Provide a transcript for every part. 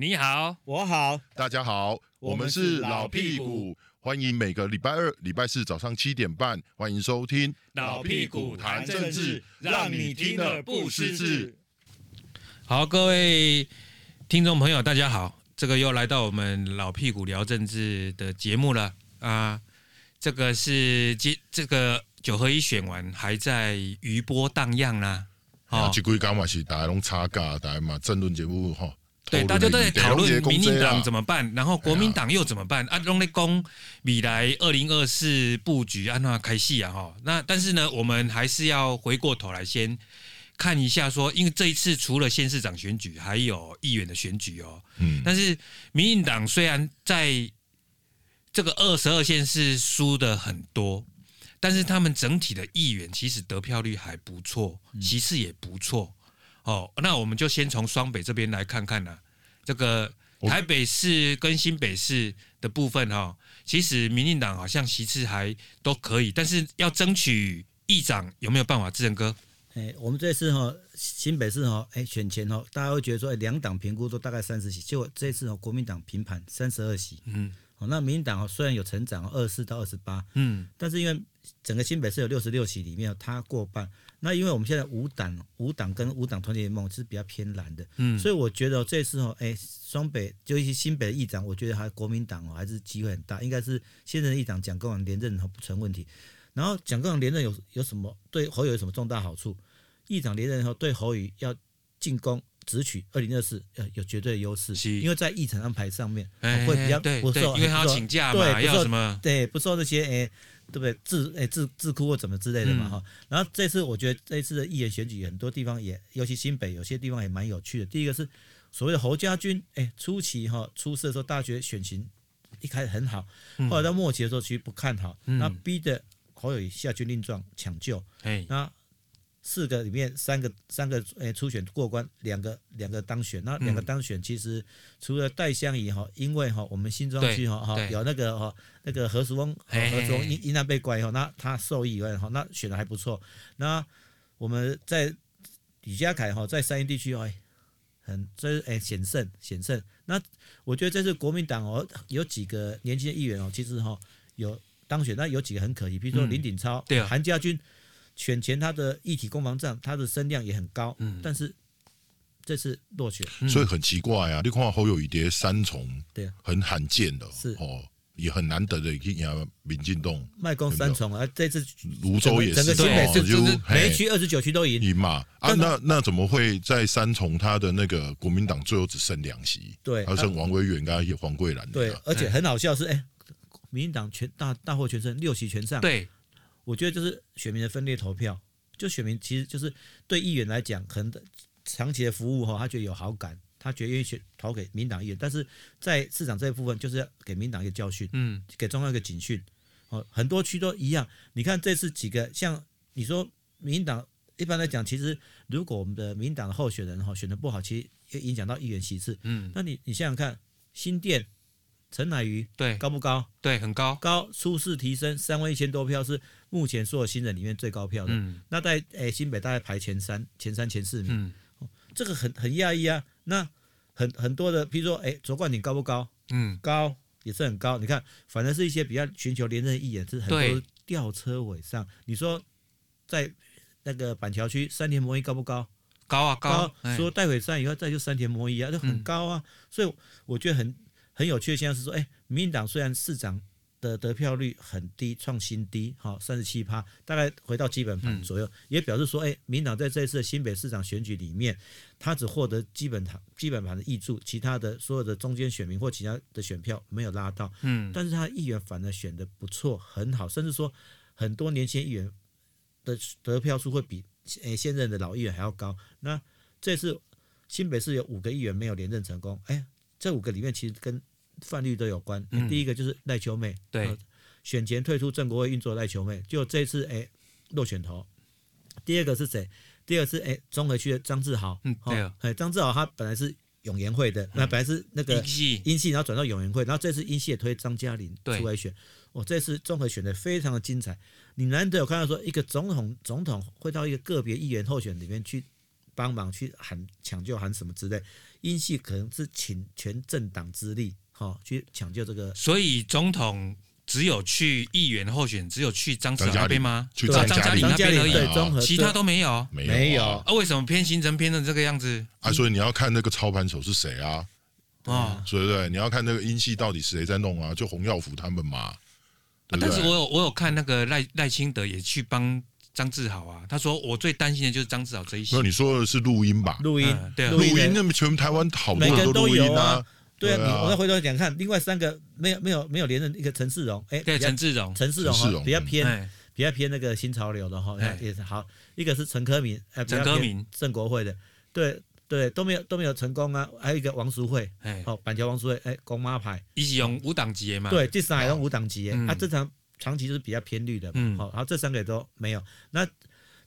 你好，我好，大家好，我们是老屁股，欢迎每个礼拜二、礼拜四早上七点半，欢迎收听老屁股谈政治，让你听得不失智。好，各位听众朋友，大家好，这个又来到我们老屁股聊政治的节目了啊，这个是今这个九合一选完还在余波荡漾啦。啊，这几天嘛是大家拢吵架，大家嘛争论节目哈。对，大家都在讨论民进党怎么办，然后国民党又怎么办？啊，拢在公未来二零二四布局安娜开戏啊？哈，那但是呢，我们还是要回过头来先看一下，说，因为这一次除了县市长选举，还有议员的选举哦。嗯，但是民进党虽然在这个二十二县市输的很多。但是他们整体的议员其实得票率还不错，席次也不错。哦，那我们就先从双北这边来看看呢、啊。这个台北市跟新北市的部分哈、哦，其实民进党好像席次还都可以，但是要争取议长有没有办法？志仁哥，哎，我们这次哈新北市哈，哎选前哈，大家会觉得说，哎两党评估都大概三十席，结果这次哦国民党平盘三十二席。嗯。哦，那民进党虽然有成长，二十四到二十八，嗯，但是因为整个新北市有六十六席里面，他过半。那因为我们现在五党五党跟五党团结联盟是比较偏蓝的，嗯，所以我觉得这次哦，哎，双北就一些新北的议长，我觉得还国民党哦还是机会很大，应该是现任议长蒋公阳连任不成问题。然后蒋公阳连任有有什么对侯友有什么重大好处？议长连任后对侯友要进攻。直取二零二四，呃，有绝对的优势，因为在议程安排上面会比较不受，因为他要请假嘛，对，不受什么，对，不受那些，哎，对不对？智，哎，智智库或怎么之类的嘛，哈、嗯。然后这次我觉得这次的议员选举很多地方也，尤其新北有些地方也蛮有趣的。第一个是所谓的侯家军，哎，初期哈出事的时候，大学选情一开始很好，后来到末期的时候其实不看好，那、嗯、逼得侯友宜下军令状抢救，哎，那。四个里面三个三个诶初选过关，两个两个当选，那两个当选其实除了戴相仪哈，因为哈我们新庄区哈哈有那个哈那个何时翁何淑翁因因那被关以后，那他受益以外哈，那选的还不错。那我们在李家凯哈在山阴地区哎很这哎险胜险胜。那我觉得这次国民党哦有几个年轻的议员哦，其实哈有当选，那有几个很可疑，比如说林鼎超、对韩家军。选前他的一体攻防战，他的声量也很高，嗯，但是这次落选，所以很奇怪啊！你看侯友宜叠三重，对，很罕见的，是。哦，也很难得的，一个民进党卖公三重啊，这次泸州也是，整个新北市就每一区二十九区都赢赢嘛啊，那那怎么会在三重他的那个国民党最后只剩两席？对，还剩王维远跟黄桂兰，对，而且很好笑是，哎，民进党全大大获全胜，六席全上，对。我觉得就是选民的分裂投票，就选民其实就是对议员来讲，可能长期的服务哈，他觉得有好感，他觉得愿意选投给民党议员，但是在市长这一部分，就是要给民党一个教训，嗯，给中央一个警讯，哦，很多区都一样。你看这次几个，像你说民党，一般来讲，其实如果我们的民党的候选人哈选得不好，其实也影响到议员席次，嗯，那你你想想看，新店。陈乃瑜对高不高？对，很高，高初试提升三万一千多票，是目前所有新人里面最高票的。嗯，那在诶、欸、新北大概排前三、前三、前四名。嗯，这个很很讶异啊。那很很多的，比如说诶、欸、卓冠廷高不高？嗯，高也是很高。你看，反正是一些比较寻求连任议员，是很多吊车尾上。你说在那个板桥区三田摩一高不高？高啊高。高说戴伟山以后再就三田摩一啊，就很高啊。嗯、所以我觉得很。很有趣的现象是说，哎，民进党虽然市长的得票率很低，创新低，好三十七趴，大概回到基本盘左右，嗯、也表示说，哎，民党在这一次的新北市长选举里面，他只获得基本盘基本盘的挹注，其他的所有的中间选民或其他的选票没有拉到，嗯，但是他议员反而选的不错，很好，甚至说很多年轻议员的得票数会比诶现任的老议员还要高。那这次新北市有五个议员没有连任成功，哎，这五个里面其实跟泛绿都有关，第一个就是赖秋妹，对、嗯，选前退出正国会运作赖秋妹，就这次哎落选头。第二个是谁？第二个是哎中和区的张志豪，嗯，对啊，哎张志豪他本来是永延会的，那本来是那个英系，英系然后转到永延会，然后这次英系也推张嘉玲出来选，哦，这次中和选的非常的精彩。你难得有看到说一个总统总统会到一个个别议员候选里面去。帮忙去喊抢救喊什么之类，英系可能是请全政党之力哈、哦、去抢救这个。所以总统只有去议员候选，只有去张志豪那边吗？去张嘉玲那边而已，对，其他都没有，没有。啊，为什么偏行程偏成这个样子？啊，所以你要看那个操盘手是谁啊？啊，对不对？你要看那个音系到底是谁在弄啊？就洪耀福他们嘛。啊、但是我有我有看那个赖赖清德也去帮张志豪啊，他说我最担心的就是张志豪这一些。那你说的是录音吧？录音，嗯、对、啊，录音，那么全台湾好多人都录音啊。对啊，你我再回头讲看，另外三个没有没有没有连任一个陈世荣，哎，对，陈世荣，陈世荣比较偏比较偏那个新潮流的哈，也是好。一个是陈科明，哎，陈科明，郑国会的，对。对，都没有都没有成功啊！还有一个王淑慧，哦，板桥王淑慧，哎，公妈牌，一起用无党籍的嘛？对，这三个用无党籍的，啊，这场长期就是比较偏绿的，嗯，好，然后这三个也都没有。那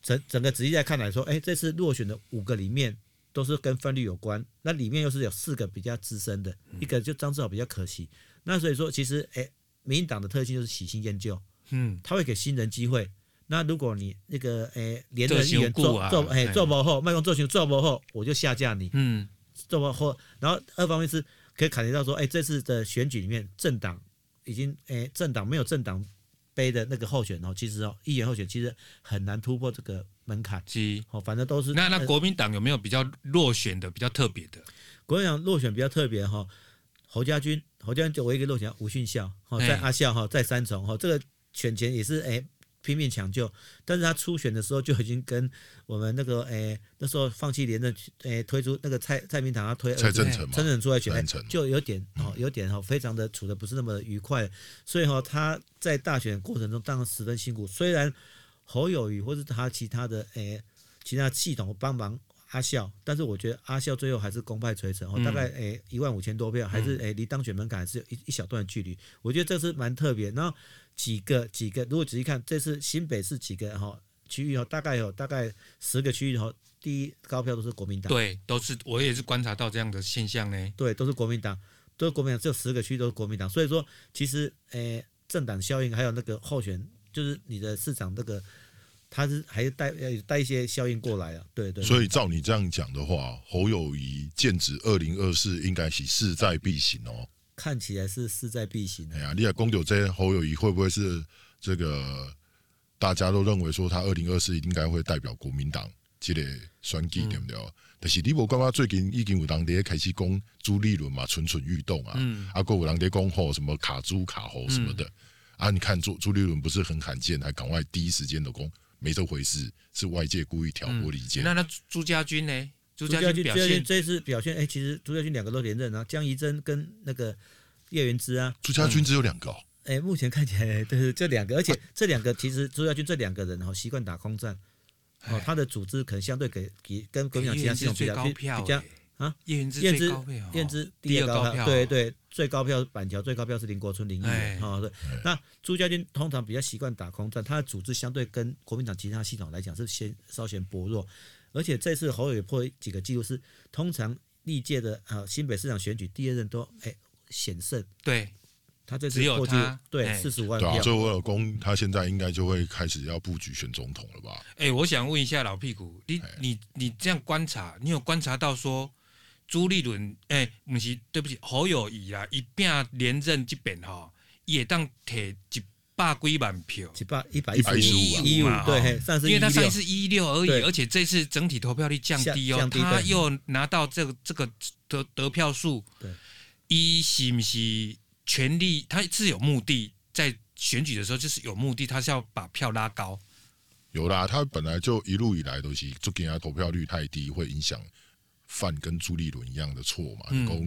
整整个仔细来看来说，哎，这次落选的五个里面都是跟分绿有关，那里面又是有四个比较资深的，一个就张志豪比较可惜。那所以说，其实哎，民进党的特性就是喜新厌旧，嗯，他会给新人机会。那如果你那个诶连任议员做做诶做不好，麦克做行做不好，我就下架你。嗯，做不好，然后二方面是可以感觉到说，哎，这次的选举里面政党已经诶政党没有政党杯的那个候选哦，其实哦议员候选其实很难突破这个门槛。是哦，反正都是。那那国民党有没有比较落选的比较特别的？国民党落选比较特别哈，侯家军侯家军就唯一一个落选吴训孝哈，在阿孝哈在三重哈，这个选前也是诶。拼命抢救，但是他初选的时候就已经跟我们那个诶、欸，那时候放弃连任，诶、欸，推出那个蔡蔡明堂，他推蔡正成嘛，蔡正成出来选，欸、就有点哦，有点哦，非常的处的不是那么愉快，所以哈，他在大选过程中当然十分辛苦。虽然侯友谊或是他其他的诶、欸，其他系统帮忙阿孝，但是我觉得阿孝最后还是功败垂成，哦，大概诶一万五千多票，还是诶离当选门槛还是有一一小段距离。我觉得这是蛮特别，然后。几个几个，如果仔细看，这次新北市几个哈区域哈，大概有大概十个区域哈，第一高票都是国民党。对，都是我也是观察到这样的现象呢。对，都是国民党，都是国民党，只有十个区都是国民党。所以说，其实诶，政党效应还有那个候选，就是你的市长那个，他是还是带要带一些效应过来啊。对对。所以照你这样讲的话，侯友谊剑指二零二四，应该是势在必行哦。看起来是势在必行。哎呀，你看公九这侯友谊会不会是这个？大家都认为说他二零二四应该会代表国民党这个选举，对不对？但是你无感觉最近已经有人在开始讲朱立伦嘛，蠢蠢欲动啊。嗯。啊，过有人在讲吼什么卡朱卡侯什么的。啊，你看朱朱立伦不是很罕见，还赶快第一时间的讲没这回事，是外界故意挑拨离间。那那朱家军呢？朱家军表现，这次表现，哎，其实朱家军两个都连任啊，江宜珍跟那个叶元之啊。朱家军只有两个哦。哎，目前看起来对，这两个，而且这两个其实朱家军这两个人哈，习惯打空战，哦，他的组织可能相对给给跟国民党其他系统比较比较啊。叶元之叶元之第二高票，对对，最高票板桥最高票是林国春林议员啊。对，那朱家军通常比较习惯打空战，他的组织相对跟国民党其他系统来讲是先稍显薄弱。而且这次侯友宜破几个记录是，通常历届的啊新北市长选举第二任都哎险胜，对，他这次破纪录，对四十五万票，所以我老公他现在应该就会开始要布局选总统了吧？哎，我想问一下老屁股，你你你这样观察，你有观察到说朱立伦哎，不是对不起侯友谊啊，一变连任这边哈，也当摕一。百几万票，一百一百一十五一五对，因为他上一次一六而已，而且这次整体投票率降低哦，他又拿到这个这个得得票数，对，一是不是权力？他是有目的，在选举的时候就是有目的，他是要把票拉高。有啦，他本来就一路以来都是就给他投票率太低，会影响犯跟朱立伦一样的错嘛，能够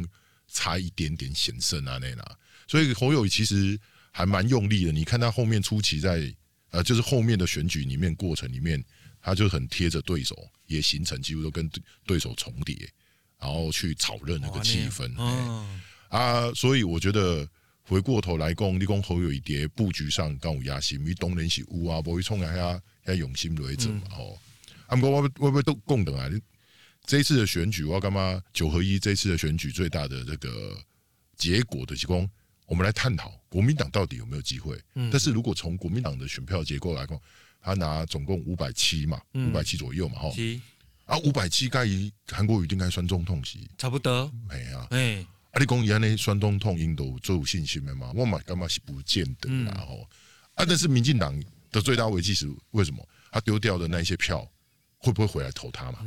差一点点险胜啊那那，所以侯友宜其实。还蛮用力的，你看他后面初期在呃，就是后面的选举里面过程里面，他就很贴着对手，也形成几乎都跟对手重叠，然后去炒热那个气氛。哦，啊，所以我觉得回过头来讲，你讲侯友宜在布局上刚有野心，因为当然是有啊，不会冲来下下用心为主嘛。哦，啊，不过我我我都共等啊，这一次的选举，我干嘛九合一这一次的选举最大的这个结果的情况。我们来探讨国民党到底有没有机会？嗯，但是如果从国民党的选票结构来讲，他拿总共五百七嘛，五百七左右嘛，哈，啊，五百七盖伊韩国瑜应该算中痛席差不多，没啊，哎、欸，啊，你讲伊安尼选总统，印度最有信心的嘛？我嘛干嘛是不见得啦吼、嗯。啊，但是民进党的最大危机是为什么？他丢掉的那些票会不会回来投他嘛？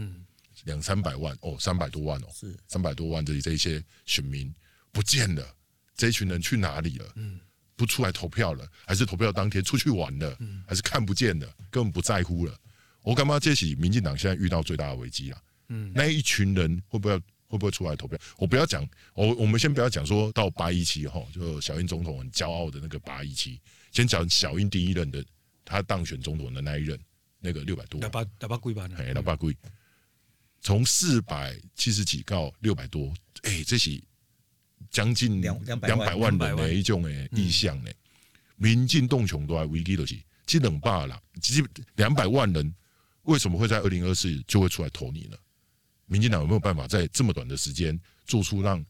两、嗯、三百万哦，三百多万哦，是三百多万的这一些选民不见了，这一群人去哪里了？嗯，不出来投票了，还是投票当天出去玩了？嗯，还是看不见了，根本不在乎了？我干嘛这起民进党现在遇到最大的危机啊！嗯，那一群人会不会会不会出来投票？我不要讲，我我们先不要讲说到八一七哈，就小英总统很骄傲的那个八一七，先讲小英第一任的他当选总统的那一任，那个六百多万，六百六百几万，哎，六百几，从四百七十几到六百多，哎、欸，这是将近两两百万人的一种诶意向呢。民进动穷都还危机都是。基冷罢了，其实两百万人为什么会在二零二四就会出来投你呢？民进党有没有办法在这么短的时间做出让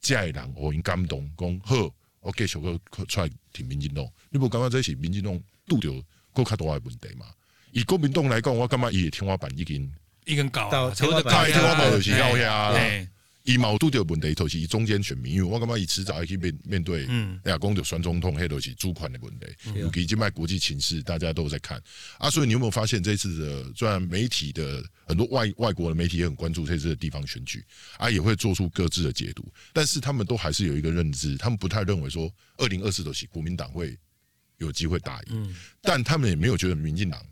家里人我应感动，讲好，我继续出来挺民进党？你不刚刚在是民进党拄着更加多的问题嘛？以国民党来讲，我感觉伊的天花板已经已经高，天花板就是高呀。以毛度的问题，就是以中间选民，因为我感觉以迟早要去面面对，嗯，亚公就选总统，迄都是主权的问题，嗯、尤其今麦国际情势，大家都在看。啊。所以你有没有发现，这次的虽然媒体的很多外外国的媒体也很关注这次的地方选举啊，也会做出各自的解读，但是他们都还是有一个认知，他们不太认为说二零二四都是国民党会有机会打赢，嗯，但他们也没有觉得民进党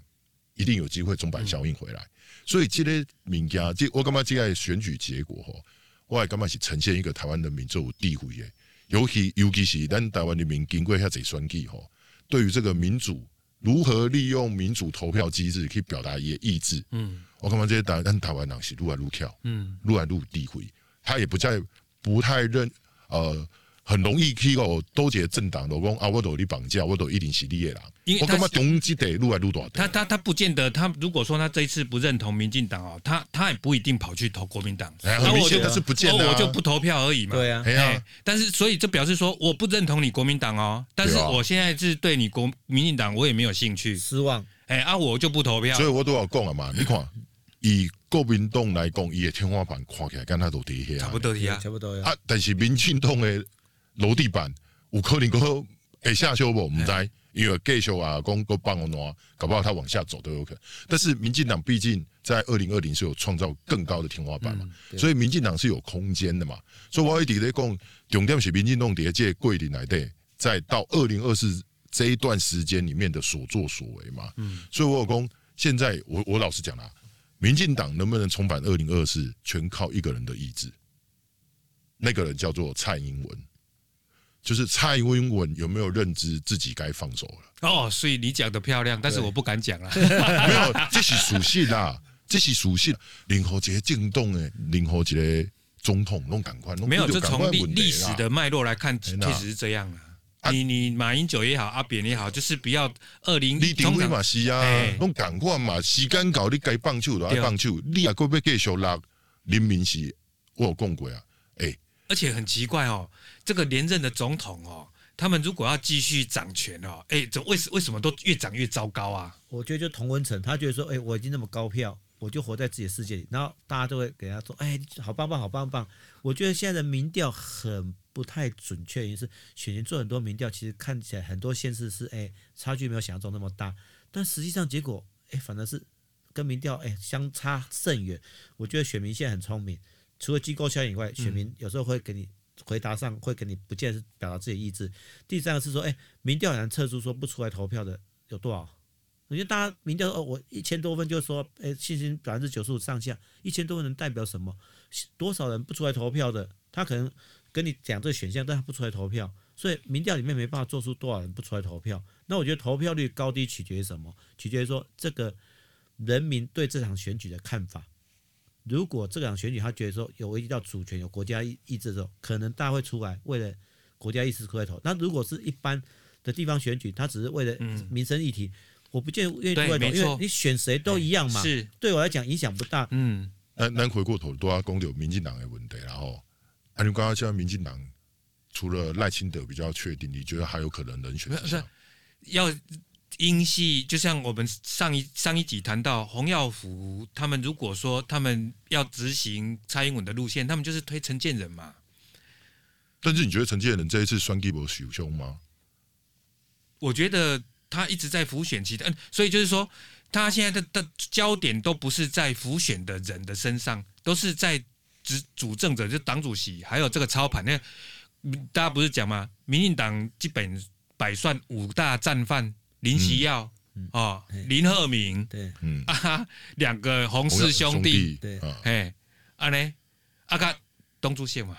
一定有机会钟摆效应回来。所以这些民家，这我感觉这个选举结果吼。我还感觉是呈现一个台湾人民最有地位的，尤其尤其是咱台湾人民经过遐济选举吼，对于这个民主如何利用民主投票机制去表达伊的意志，嗯，我感觉这些台咱台湾人是愈来愈跳，嗯，愈来愈有地位，他也不再不太认呃。很容易去哦，多几个政党都讲啊，我都你绑架，我都一定是你的人。因为我感觉动机得越来越大。他他他不见得，他如果说他这一次不认同民进党哦，他他也不一定跑去投国民党。那我就是不见得，我就不投票而已嘛。对啊，哎，但是所以这表示说，我不认同你国民党哦，但是我现在是对你国民进党我也没有兴趣，失望。哎啊，我就不投票。所以我都要讲了嘛，你看以国民党来讲，伊的天花板看起来跟他都低下，差不多低啊，差不多啊。但是民进党的。楼地板有可能个会下修不？我们在因为继续啊，讲个帮我挪，搞不好他往下走都有可能。但是民进党毕竟在二零二零是有创造更高的天花板嘛，所以民进党是有空间的嘛。所以我一直在讲，重点是民进党在这桂林来的，在到二零二四这一段时间里面的所作所为嘛。嗯所以我有讲，现在我我老实讲啦，民进党能不能重返二零二四，全靠一个人的意志。那个人叫做蔡英文。就是蔡英文有没有认知自己该放手了？哦，所以你讲的漂亮，但是我不敢讲啊。没有，这是属性啦，这是属性。任何一个政党诶，任何一个总统拢赶快，没有，就从历历史的脉络来看，确实是这样啊。你你马英九也好，阿扁也好，就是不要二零。你定位嘛是啊，拢赶快嘛，时间搞你该放手的爱放手，你也过要继续拉人民是，我有讲过啊，诶。而且很奇怪哦，这个连任的总统哦，他们如果要继续掌权哦，哎，怎为什为什么都越长越糟糕啊？我觉得就同温层，他觉得说，哎，我已经那么高票，我就活在自己的世界里，然后大家都会给他说，哎，好棒棒，好棒棒。我觉得现在的民调很不太准确，于是选前做很多民调，其实看起来很多县市是哎差距没有想象中那么大，但实际上结果哎反而是跟民调哎相差甚远。我觉得选民现在很聪明。除了机构效应以外，选民有时候会给你回答上，会给你不见得是表达自己意志。第三个是说，哎，民调很难测出说不出来投票的有多少。我觉得大家民调哦，我一千多分就说，哎，信心百分之九十五上下，一千多分能代表什么？多少人不出来投票的？他可能跟你讲这个选项，但他不出来投票，所以民调里面没办法做出多少人不出来投票。那我觉得投票率高低取决于什么？取决于说这个人民对这场选举的看法。如果这场选举他觉得说有危及到主权、有国家意志的时候，可能大家会出来为了国家意识出来投。那如果是一般的地方选举，他只是为了民生议题，我不见得愿意出来投，因为你选谁都一样嘛。是对我来讲影响不大。嗯，那那回过头都要讲到民进党的问题，然后，啊，你刚刚讲民进党除了赖清德比较确定，你觉得还有可能人选？是要英系，就像我们上一上一集谈到洪耀福，他们如果说他们要执行蔡英文的路线，他们就是推陈建仁嘛。但是你觉得陈建仁这一次选举有受伤吗？我觉得他一直在浮选期的，嗯，所以就是说，他现在的的焦点都不是在浮选的人的身上，都是在执主政者，就党主席，还有这个操盘。那大家不是讲吗？民进党基本百算五大战犯。林奇耀、嗯、哦，林鹤鸣，对，嗯啊，两个洪氏兄弟，对，哎，啊呢，啊个东珠线嘛，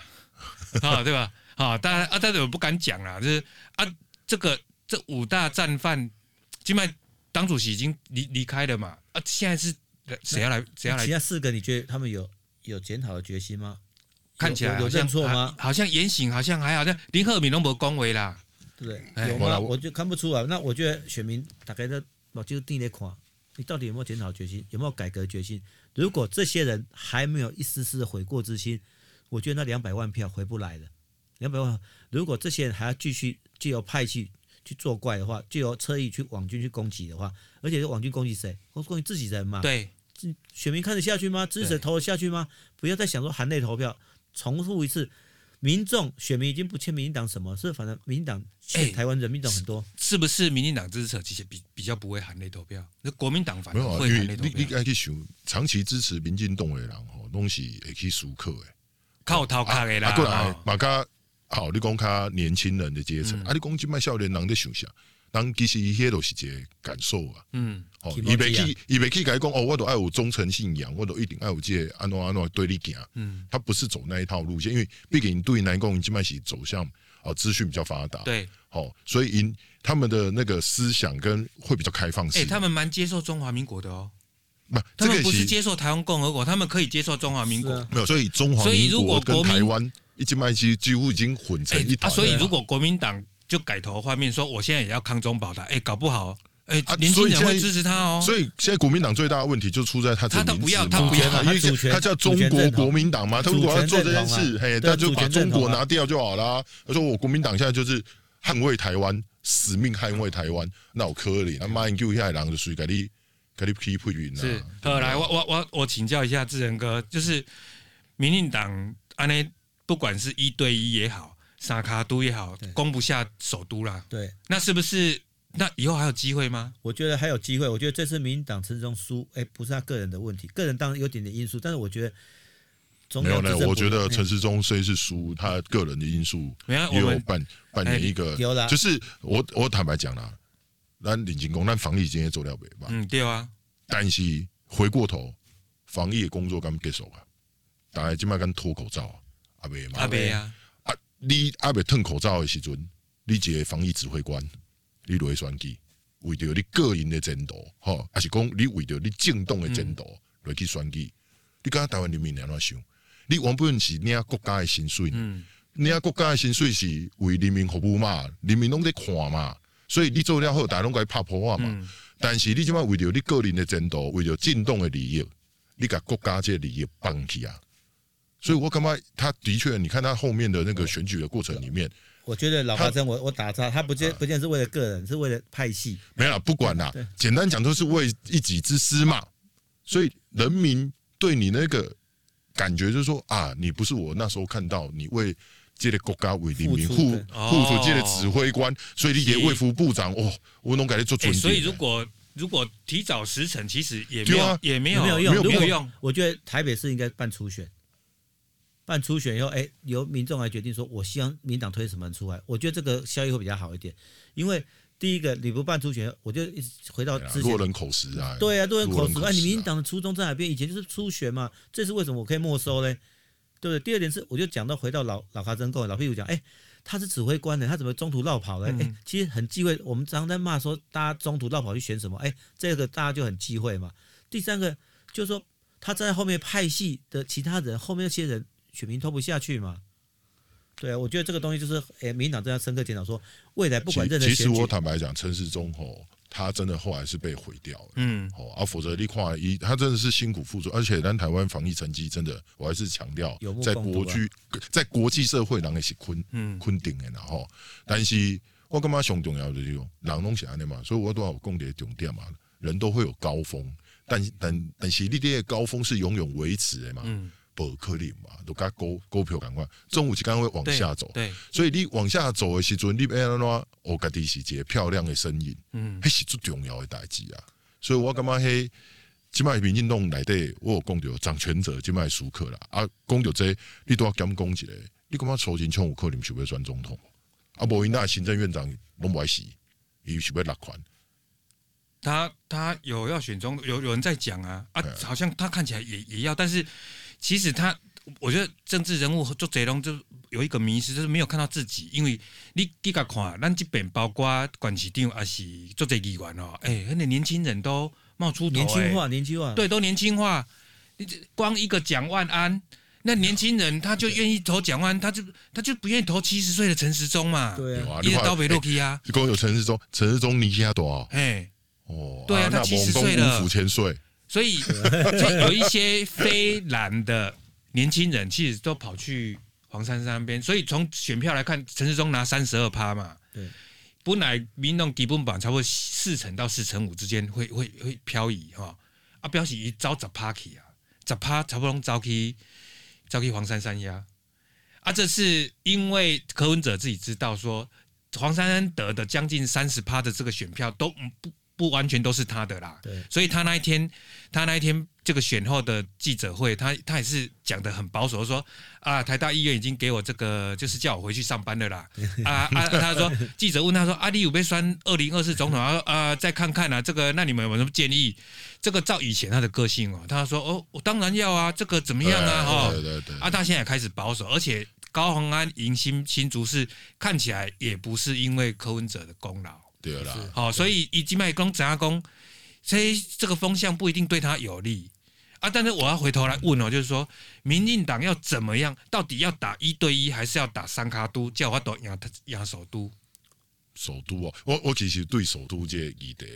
啊 对吧？啊，当然啊，但是我不敢讲啦，就是啊，这个这五大战犯，今麦党主席已经离离开了嘛，啊，现在是谁要来？谁要来？其他四个，你觉得他们有有检讨的决心吗？看起来有认错吗？好像言行好像还好，像林鹤鸣都没恭维啦。对不对，有吗？我就看不出来。那我觉得选民大概都我就定来看，你到底有没有检讨决心，有没有改革决心？如果这些人还没有一丝丝的悔过之心，我觉得那两百万票回不来了。两百万，如果这些人还要继续借由派系去作怪的话，借由侧翼去网军去攻击的话，而且是网军攻击谁？攻击自己人嘛？对，选民看得下去吗？支持者投得下去吗？不要再想说含泪投票，重复一次。民众选民已经不欠民进党什么，是反正民进党欠台湾人民党很多，是不是？民进党支持者其实比比较不会含泪投票，那国民党反而会含泪投票。你你爱去想，长期支持民进党的人吼，拢是会去熟客的，靠头壳的啦。过来，马家好，你讲他年轻人的阶层，啊，你讲今麦少年人的想啥？当其实伊些都是一个感受啊，嗯，哦，伊袂去，伊袂去甲伊讲哦，我都爱有忠诚信仰，我都一定爱有这个安怎安怎对你行，嗯，他不是走那一套路线，因为毕竟对南宫今麦是走向哦资讯比较发达，对，好，所以因他们的那个思想跟会比较开放式，哎，他们蛮接受中华民国的哦，不，他们不是接受台湾共和国，他们可以接受中华民国，没有，所以中华民国跟台湾一今麦几几乎已经混成一团，所以如果国民党。就改头换面说，我现在也要抗中保台，哎，搞不好，哎，年轻人会支持他哦。所以现在国民党最大的问题就出在他这个名字，他不要，他不要，他他叫中国国民党嘛，他如果要做这件事，嘿，他就把中国拿掉就好啦。他说我国民党现在就是捍卫台湾，使命捍卫台湾，那我可怜，那马英九下来人就随给你给你批配云了。是，好，来，我我我我请教一下志仁哥，就是民进党安内，不管是一对一也好。三脚督也好，攻不下首都啦。对，那是不是那以后还有机会吗？我觉得还有机会。我觉得这次民进党陈时中输，哎、欸，不是他个人的问题，个人当然有点点因素，但是我觉得没有呢。我觉得陈时中虽是输，他个人的因素也有扮扮演一个。就是我我坦白讲啦，那领进攻，咱防疫今天做了没吧？嗯，对啊。但是回过头，防疫的工作刚结束啊，大家今麦刚脱口罩啊，阿伯嘛，阿伯啊。你阿未脱口罩的时阵，你一个防疫指挥官，你落去选举，为着你个人的前途，吼，还是讲你为着你政党的前途落去选举？你讲台湾人民安怎想？你原本是领国家的薪水，嗯，领国家的薪水是为人民服务嘛，人民拢在看嘛，所以你做了好，大家拢该拍破啊嘛。嗯、但是你即马为着你个人的前途，为着政党的利益，你甲国家这个利益放弃啊？所以我感觉他的确，你看他后面的那个选举的过程里面，我觉得老华生，我我打他，他不见不见是为了个人，是为了派系。没了，不管啦，简单讲都是为一己之私嘛。所以人民对你那个感觉就是说啊，你不是我那时候看到你为这个国家为人民护护主界的指挥官，所以你给卫副部长哦，我能感觉做准。所以如果如果提早时辰，其实也没有也没有没有用没有用。我觉得台北市应该办初选。办初选以后，哎，由民众来决定说，我希望民党推什么人出来。我觉得这个效益会比较好一点，因为第一个你不办初选，我就一直回到之前落人口实啊。对啊，落人口实。啊，你民进党的初衷在哪边？以前就是初选嘛，这是为什么我可以没收嘞？对不对？第二点是，我就讲到回到老老卡真够老屁股讲，哎，他是指挥官的，他怎么中途绕跑嘞？哎、嗯，其实很忌讳。我们常常在骂说，大家中途绕跑去选什么？哎，这个大家就很忌讳嘛。第三个就是说，他在后面派系的其他人后面那些人。选民拖不下去嘛？对啊，我觉得这个东西就是，哎，民进党正在深刻检讨，说未来不管任何。其实我坦白讲，陈时中吼，他真的后来是被毁掉了，嗯，哦，啊，否则你看一，他真的是辛苦付出，而且咱台湾防疫成绩真的，我还是强调，在国际在国际社会，人也是困，嗯，困顶的，然后，但是我干嘛上重要的就是人拢是安尼嘛，所以我都要讲点重点嘛。人都会有高峰，但但但是你这个高峰是永远维持的嘛？嗯，不可能嘛，都甲股股票赶快，中午时间会往下走。对，所以你往下走的时阵，你要安怎？我家己是一个漂亮的身影，嗯，迄是最重要的代志啊。所以我感觉迄即卖民进党内底，我有讲到掌权者即卖输克啦。啊，讲到这个，你都要减讲一个，你感觉苏贞昌有可能想要选总统？啊，无因那行政院长拢不爱死，伊想要落款。他他有要选中，有有人在讲啊啊，好像他看起来也也要，但是其实他，我觉得政治人物做这种就有一个迷失，就是没有看到自己，因为你你甲看，咱这边包括管市长还是做这议员哦，哎、欸，那年轻人都冒出头、欸，年轻化，年轻化，对，都年轻化。你光一个蒋万安，那年轻人他就愿意投蒋万安，他就他就不愿意投七十岁的陈时中嘛，对啊，一直刀北落去啊。一共有陈时中，陈时中年纪多少？哎。哦，对啊，他七十岁了，五千岁，所以 就有一些非蓝的年轻人，其实都跑去黄珊珊那边。所以从选票来看，陈时中拿三十二趴嘛，对，本来民众基本榜差不多四成到四成五之间会会会漂移哈，啊，表示一招十趴去啊，十趴差不多招去招去黄珊珊呀，啊，这是因为柯文哲自己知道说黄珊珊得的将近三十趴的这个选票都不。不完全都是他的啦，对，所以他那一天，他那一天这个选后的记者会，他他也是讲的很保守，说啊，台大医院已经给我这个，就是叫我回去上班的啦，啊啊，他说记者问他说，阿、啊、你有没有选二零二四总统啊？啊，再看看啊，这个那你们有没有什么建议？这个照以前他的个性哦，他说哦，我当然要啊，这个怎么样啊？哈，对对对，啊，他现在开始保守，而且高虹安迎新新竹市看起来也不是因为柯文哲的功劳。对啦，好，所以以及麦公怎样讲，所以这个风向不一定对他有利啊。但是我要回头来问哦，就是说，民进党要怎么样？到底要打一对一，还是要打三卡都？叫我都压压首都？首都哦，我我其实对首都这议题，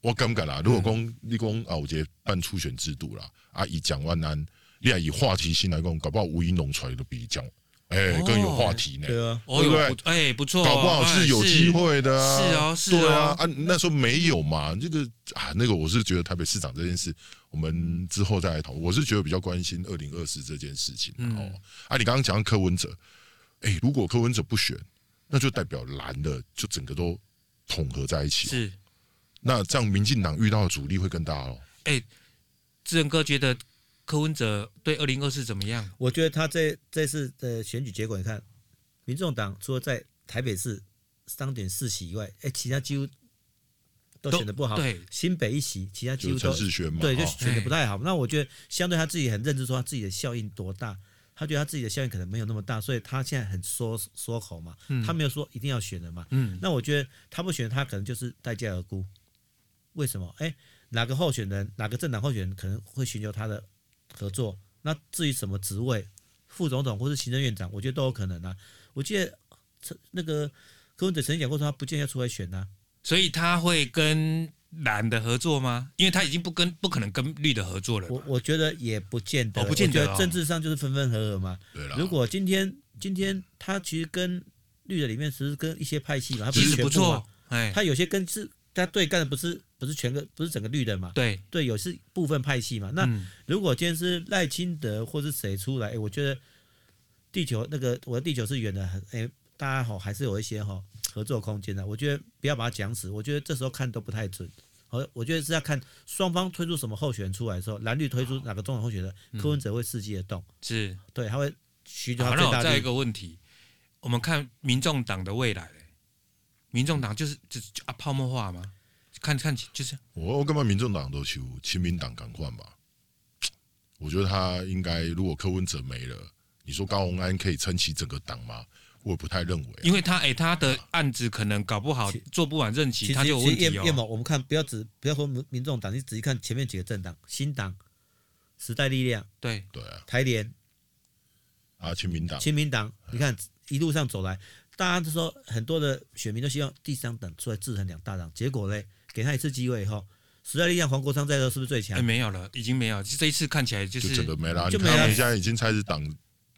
我感觉啦，如果讲你讲啊，有这办初选制度啦，啊，以蒋万安，你还以话题性来讲，搞不好吴怡农出来都比蒋。哎、欸，更有话题呢，对啊，对不对？哎、欸，不错，搞不好是有机会的啊！是啊，是啊，对啊，啊，那时候没有嘛，这个啊，那个我是觉得台北市长这件事，我们之后再来讨论。我是觉得比较关心二零二四这件事情。嗯、哦，啊，你刚刚讲到柯文哲，哎、欸，如果柯文哲不选，那就代表蓝的就整个都统合在一起。是，那这样民进党遇到的阻力会更大哦。哎、欸，志仁哥觉得。柯文哲对二零二四怎么样？我觉得他这这次的选举结果，你看，民众党除了在台北市三点四席以外，哎，其他几乎都选的不好。对，新北一席，其他几乎都对，就选的不太好。那我觉得，相对他自己很认知，说他自己的效应多大，他觉得他自己的效应可能没有那么大，所以他现在很缩缩口嘛，他没有说一定要选的嘛。嗯，那我觉得他不选，他可能就是待价而沽。为什么？哎，哪个候选人，哪个政党候选人可能会寻求他的？合作，那至于什么职位，副总统或是行政院长，我觉得都有可能啊。我记得陈那个柯文哲曾经讲过，说他不见得要出来选啊，所以他会跟蓝的合作吗？因为他已经不跟不可能跟绿的合作了。我我觉得也不见得，我不见得，政治上就是分分合合嘛。对了，如果今天今天他其实跟绿的里面，其实跟一些派系嘛，他不是全部嘛，哎，他有些跟是。他对干的不是不是全个不是整个绿的嘛？对对，有是部分派系嘛。那如果今天是赖清德或是谁出来，哎，我觉得地球那个我的地球是圆的，很哎，大家好还是有一些哈合作空间的。我觉得不要把它讲死，我觉得这时候看都不太准。我我觉得是要看双方推出什么候选人出来的时候，蓝绿推出哪个总统候选人，柯文哲会伺机而动。是对，他会寻求他最大。再一个问题，我们看民众党的未来。民众党就是就啊泡沫化吗？看看就是我我干嘛？民众党都求亲民党赶快吧。我觉得他应该，如果柯文哲没了，你说高虹安可以撑起整个党吗？我不太认为、啊，因为他哎、欸，他的案子可能搞不好做不完任期，他就有问题哦。我们看不要只不要说民民众党，你仔细看前面几个政党，新党、时代力量，对对啊，台联啊，亲民党，亲民党，你看一路上走来。大家都说很多的选民都希望第三党出来制衡两大党，结果呢，给他一次机会以后，时代力量黄国昌在这是不是最强？没有了，已经没有。这一次看起来就是就整个没了。就没了。你现在已经开始挡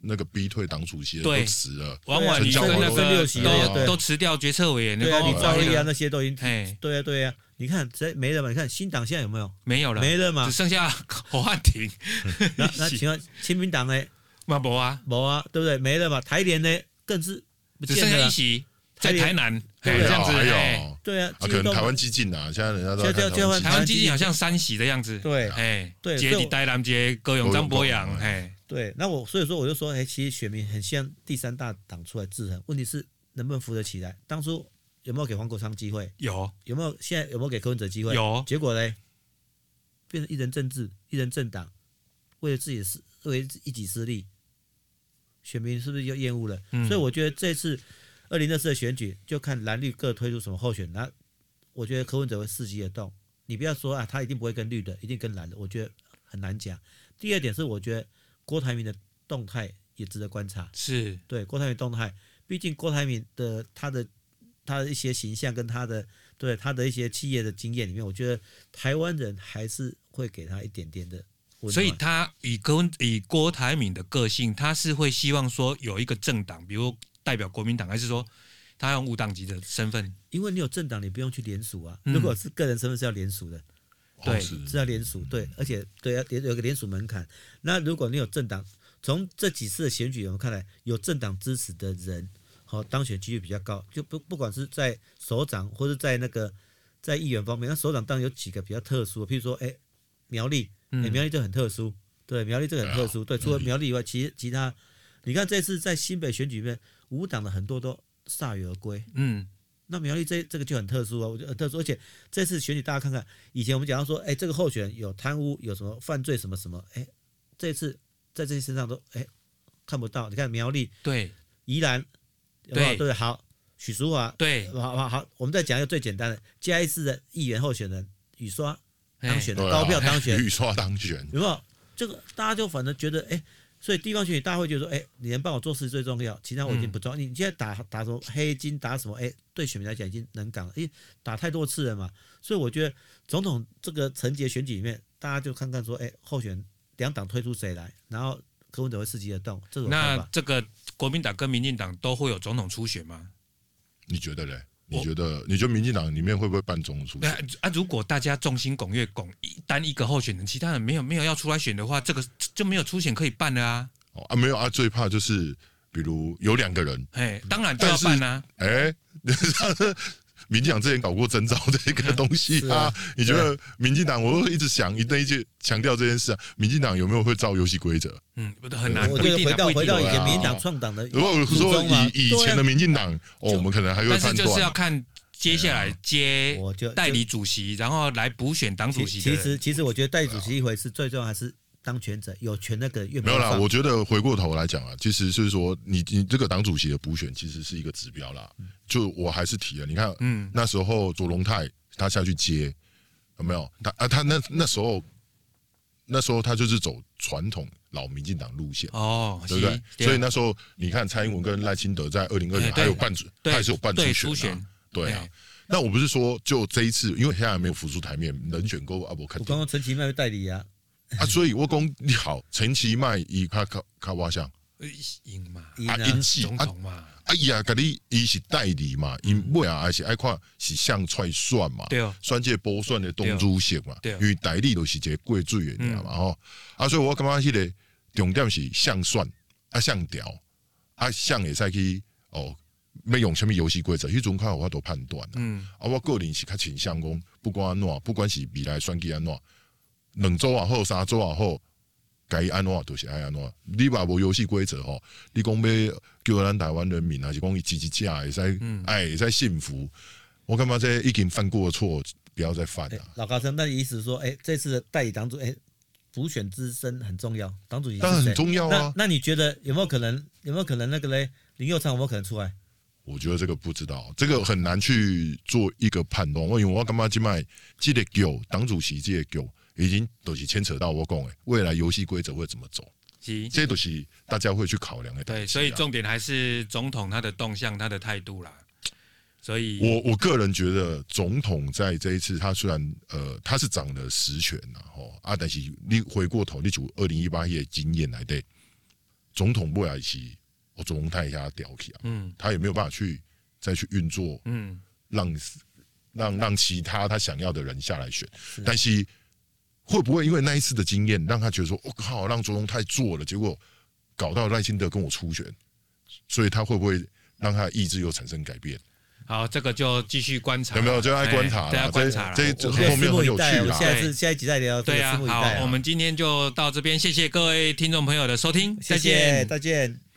那个逼退党主席的都辞了，王婉瑜跟那个都都辞掉决策委员，对啊，李兆义啊那些都已经，哎，对啊对啊，你看谁没了嘛？你看新党现在有没有？没有了，没了嘛，只剩下侯汉廷。那那 请问亲民党呢？没啊，没啊，对不对？没了嘛，台联呢更是只剩下一席。在台南，对这样子，哎，对啊，可能台湾激进啊，现在人家都台湾激进。好像三喜的样子，对，哎，对，杰里戴南杰高雄张博洋，哎，对，那我所以说我就说，哎，其实选民很像第三大党出来制衡，问题是能不能扶得起来？当初有没有给黄国昌机会？有，有没有现在有没有给柯文哲机会？有，结果呢，变成一人政治，一人政党，为了自己的私，为了一己私利，选民是不是又厌恶了？所以我觉得这次。二零二四的选举就看蓝绿各推出什么候选，那我觉得柯文哲会伺机而动。你不要说啊，他一定不会跟绿的，一定跟蓝的，我觉得很难讲。第二点是，我觉得郭台铭的动态也值得观察。是对郭台铭动态，毕竟郭台铭的他的他的一些形象跟他的对他的一些企业的经验里面，我觉得台湾人还是会给他一点点的。所以他以郭以郭台铭的个性，他是会希望说有一个政党，比如。代表国民党，还是说他用无党籍的身份？因为你有政党，你不用去联署啊。如果是个人身份是要联署的，嗯、对，是要联署，对，而且对要有个联署门槛。那如果你有政党，从这几次的选举我们看来，有政党支持的人，好当选几率比较高。就不不管是在首长或者在那个在议员方面，那首长当然有几个比较特殊，譬如说，哎，苗栗，哎，苗栗就很特殊，对，苗栗这个很特殊，对，除了苗栗以外，其其他，你看这次在新北选举里面。无党的很多都铩羽而归，嗯，那苗栗这这个就很特殊啊，我觉得很特殊，而且这次选举大家看看，以前我们讲到说，哎，这个候选人有贪污，有什么犯罪什么什么，哎，这次在这些身上都哎看不到。你看苗栗对，宜兰对。对好，许淑华。对，好好好，我们再讲一个最简单的，嘉义市的议员候选人雨刷当选的高票当选，雨刷当选，有没有？这个大家就反正觉得哎。所以地方选举大家会觉得说，哎，你能帮我做事最重要，其他我已经不重要。你现在打打什么黑金，打什么？哎，对选民来讲已经能干了，因为打太多次了嘛。所以我觉得总统这个层级选举里面，大家就看看说，哎，候选两党推出谁来，然后柯文哲会伺机而动。这种那这个国民党跟民进党都会有总统初选吗？你觉得嘞？你觉得？你觉得民进党里面会不会办总统初选？啊，如果大家众星拱月拱单一个候选人，其他人没有没有要出来选的话，这个就没有初选可以办了啊。哦啊，没有啊，最怕就是比如有两个人，哎，当然就要办啊。哎，民进党之前搞过征召的一个东西啊，啊你觉得民进党？我会一直想一一直强调这件事啊，民进党有没有会照游戏规则？嗯，不很难。我觉得回到回到以前民进党创党的，如果说以以前的民进党，哦，我们可能还会判断。但是就是要看接下来接代理主席，然后来补选党主席。其实其实我觉得代理主席一回事，最重要还是。当权者有权那个越没有啦，我觉得回过头来讲啊，其实是说你你这个党主席的补选其实是一个指标啦。就我还是提了，你看，嗯，那时候卓荣泰他下去接有没有？他啊，他那那时候那时候他就是走传统老民进党路线哦，对不对？所以那时候你看蔡英文跟赖清德在二零二零还有办，他还是有办初选，对啊。那我不是说就这一次，因为现在还没有浮出台面，人选过啊，我看。我刚刚陈其迈代理啊。啊，所以我讲你好，陈其迈伊卡卡卡瓦像，赢嘛，啊赢是啊，哎呀，甲你伊是代理嘛，因尾啊也是爱看是像出来选嘛，对。哦，选这补选的东主席嘛，因为代理都是一个过水的嘛吼，啊，所以我感觉迄个重点是像选啊像调啊像会使去哦，要用什么游戏规则，迄种较有法度判断，嗯，啊，我个人是较倾向讲，不管安怎，不管是未来选举安怎。两周啊，后三周啊，后该安怎都是爱安怎。你话无游戏规则吼，你讲要叫咱台湾人民还是讲伊自己家会使哎会使幸福？我感觉这已经犯过错，不要再犯了。老高生，那意思是说，哎，这次的代理党主哎补选之身很重要，党主席当然很重要啊。那你觉得有没有可能？有没有可能那个嘞？林佑昌有没有可能出来？我觉得这个不知道，这个很难去做一个判断。因为我感觉今麦这个叫党主席这个叫。已经都是牵扯到我讲诶，未来游戏规则会怎么走？是，这些都是大家会去考量的。对，所以重点还是总统他的动向、他的态度啦。所以，我我个人觉得，总统在这一次，他虽然呃，他是掌了实权呐，吼啊，但是你回过头，你从二零一八年经验来对，总统不来西，我总统太下掉起啊，嗯，他也没有办法去再去运作，嗯，让让让其他他想要的人下来选，是但是会不会因为那一次的经验，让他觉得说，我、哦、靠，让总统太做了，结果搞到赖清德跟我出选，所以他会不会让他的意志又产生改变？好，这个就继续观察，有没有就爱观察了？观察这这后面很有趣了。下次下一集再聊。对啊，好，我们今天就到这边，谢谢各位听众朋友的收听，再见，再见。